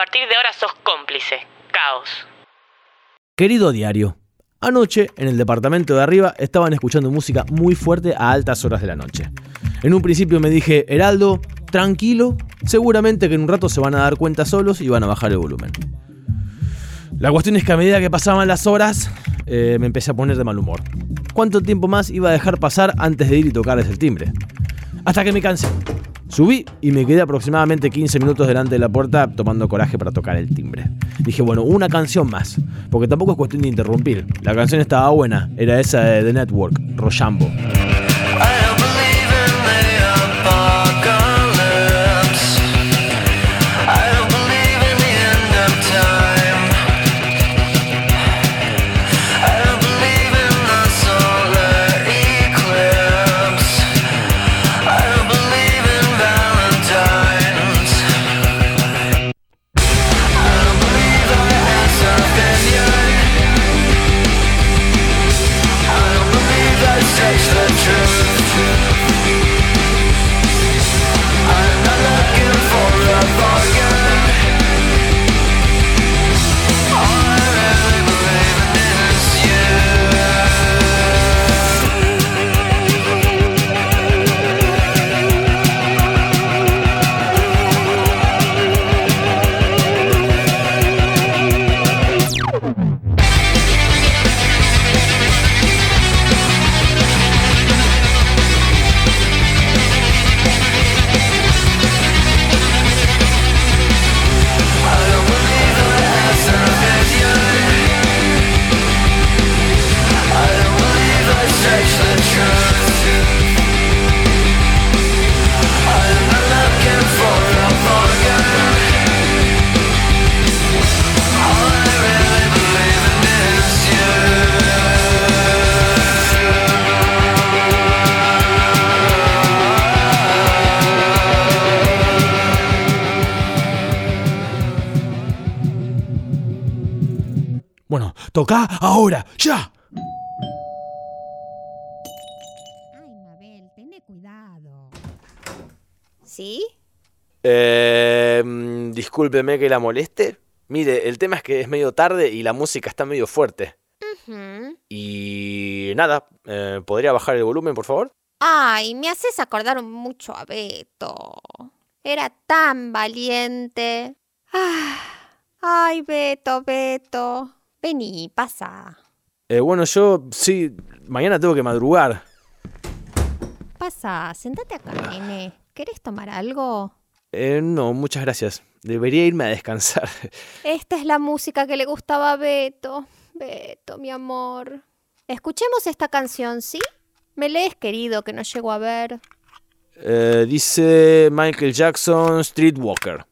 partir de ahora sos cómplice. Caos. Querido diario, anoche en el departamento de arriba estaban escuchando música muy fuerte a altas horas de la noche. En un principio me dije, Heraldo, tranquilo, seguramente que en un rato se van a dar cuenta solos y van a bajar el volumen. La cuestión es que a medida que pasaban las horas, eh, me empecé a poner de mal humor. ¿Cuánto tiempo más iba a dejar pasar antes de ir y tocarles el timbre? Hasta que me cansé. Subí y me quedé aproximadamente 15 minutos delante de la puerta tomando coraje para tocar el timbre. Dije, bueno, una canción más, porque tampoco es cuestión de interrumpir. La canción estaba buena, era esa de The Network, Rochambo. Ahora, ya. Ay, Mabel, ten cuidado. ¿Sí? Eh, discúlpeme que la moleste. Mire, el tema es que es medio tarde y la música está medio fuerte. Y nada, eh, ¿podría bajar el volumen, por favor? Ay, me haces acordar mucho a Beto. Era tan valiente. Ah, Ay, Beto, Beto. Vení, pasa. Eh, bueno, yo sí, mañana tengo que madrugar. Pasa, sentate acá, nene. ¿Querés tomar algo? Eh, no, muchas gracias. Debería irme a descansar. Esta es la música que le gustaba a Beto. Beto, mi amor. Escuchemos esta canción, ¿sí? Me lees, querido, que no llego a ver. Eh, dice Michael Jackson Streetwalker.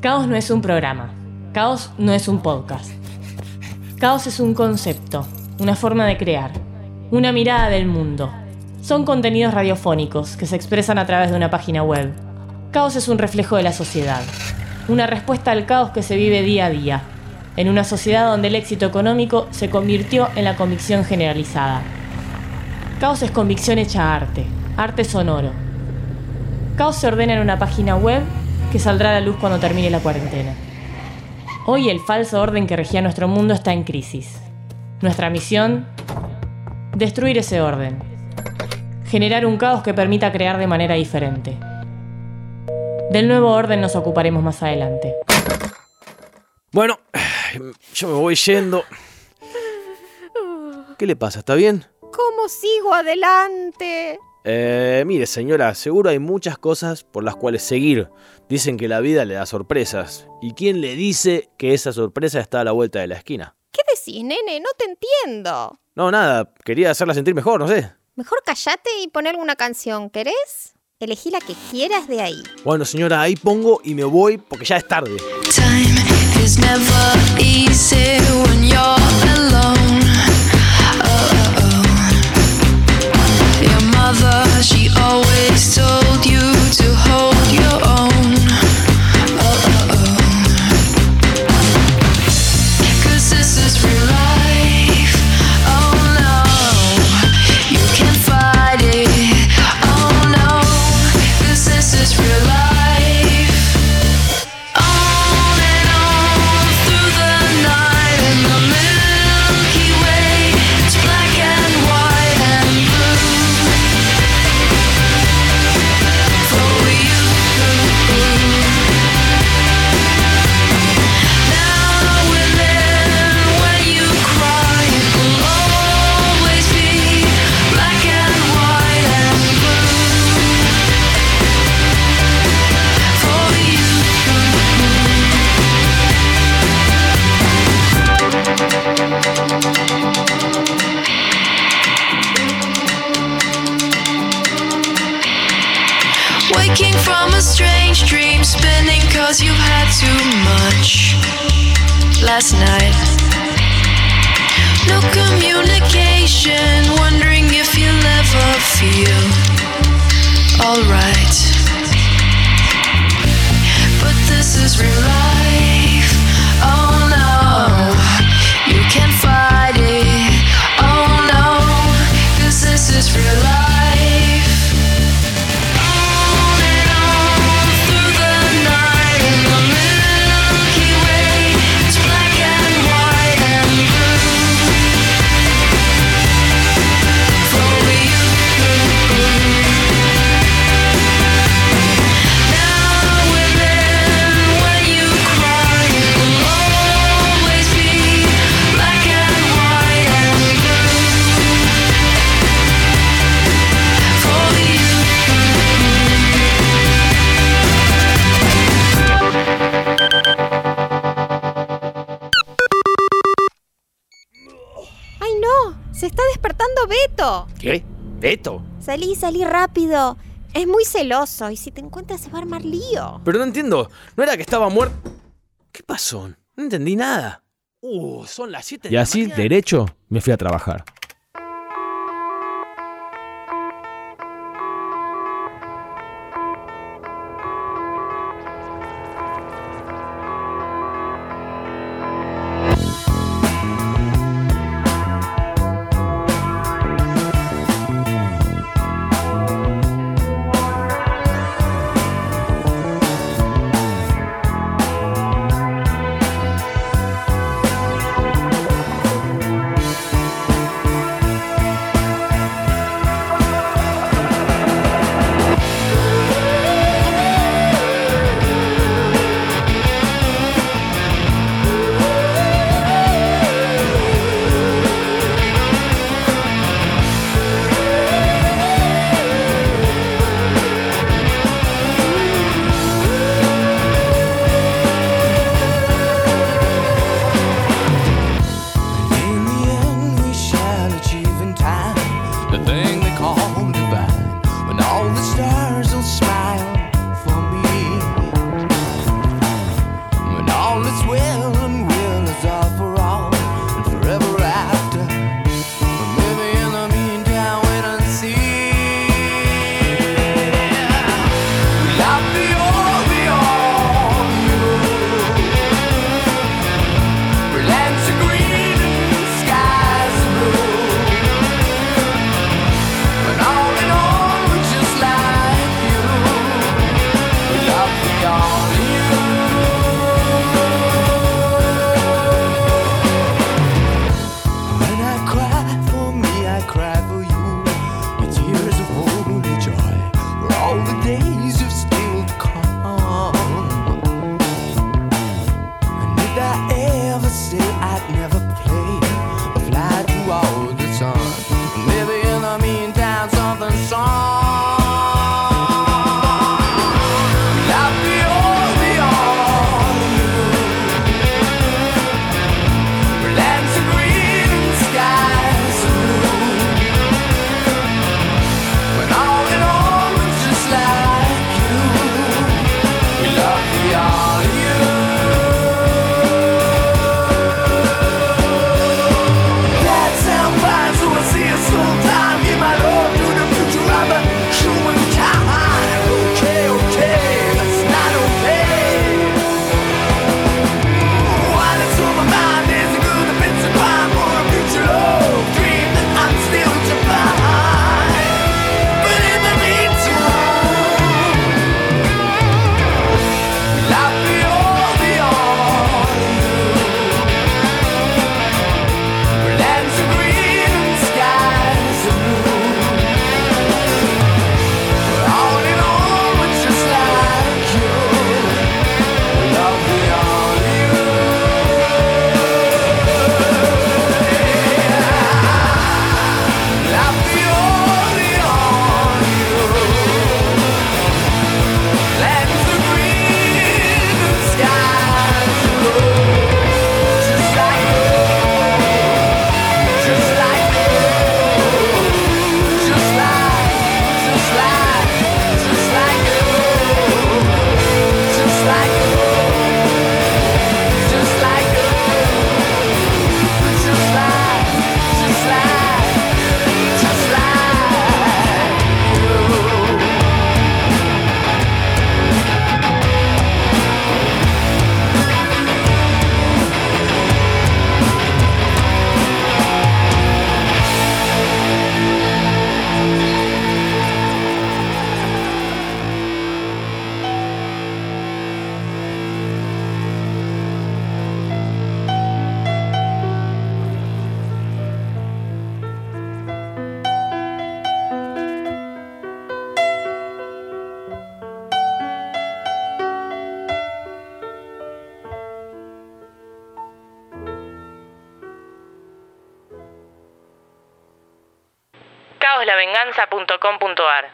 Caos no es un programa. Caos no es un podcast. Caos es un concepto, una forma de crear, una mirada del mundo. Son contenidos radiofónicos que se expresan a través de una página web. Caos es un reflejo de la sociedad, una respuesta al caos que se vive día a día, en una sociedad donde el éxito económico se convirtió en la convicción generalizada. Caos es convicción hecha arte, arte sonoro. Caos se ordena en una página web que saldrá a la luz cuando termine la cuarentena. Hoy el falso orden que regía nuestro mundo está en crisis. Nuestra misión, destruir ese orden. Generar un caos que permita crear de manera diferente. Del nuevo orden nos ocuparemos más adelante. Bueno, yo me voy yendo. ¿Qué le pasa? ¿Está bien? ¿Cómo sigo adelante? Eh, mire, señora, seguro hay muchas cosas por las cuales seguir. Dicen que la vida le da sorpresas. ¿Y quién le dice que esa sorpresa está a la vuelta de la esquina? ¿Qué decís, nene? No te entiendo. No, nada, quería hacerla sentir mejor, no sé. Mejor callate y poner alguna canción, ¿querés? Elegí la que quieras de ahí. Bueno, señora, ahí pongo y me voy porque ya es tarde. Time is never easy when you're alone. From a strange dream, spinning cause you had too much last night. No communication, wondering if you'll ever feel alright. But this is real life. ¿Beto? Salí, salí rápido. Es muy celoso y si te encuentras se va a armar lío. Pero no entiendo, ¿no era que estaba muerto? ¿Qué pasó? No entendí nada. Uh, son las 7 de Y la así, mañana. derecho, me fui a trabajar. caoslavenganza.com.ar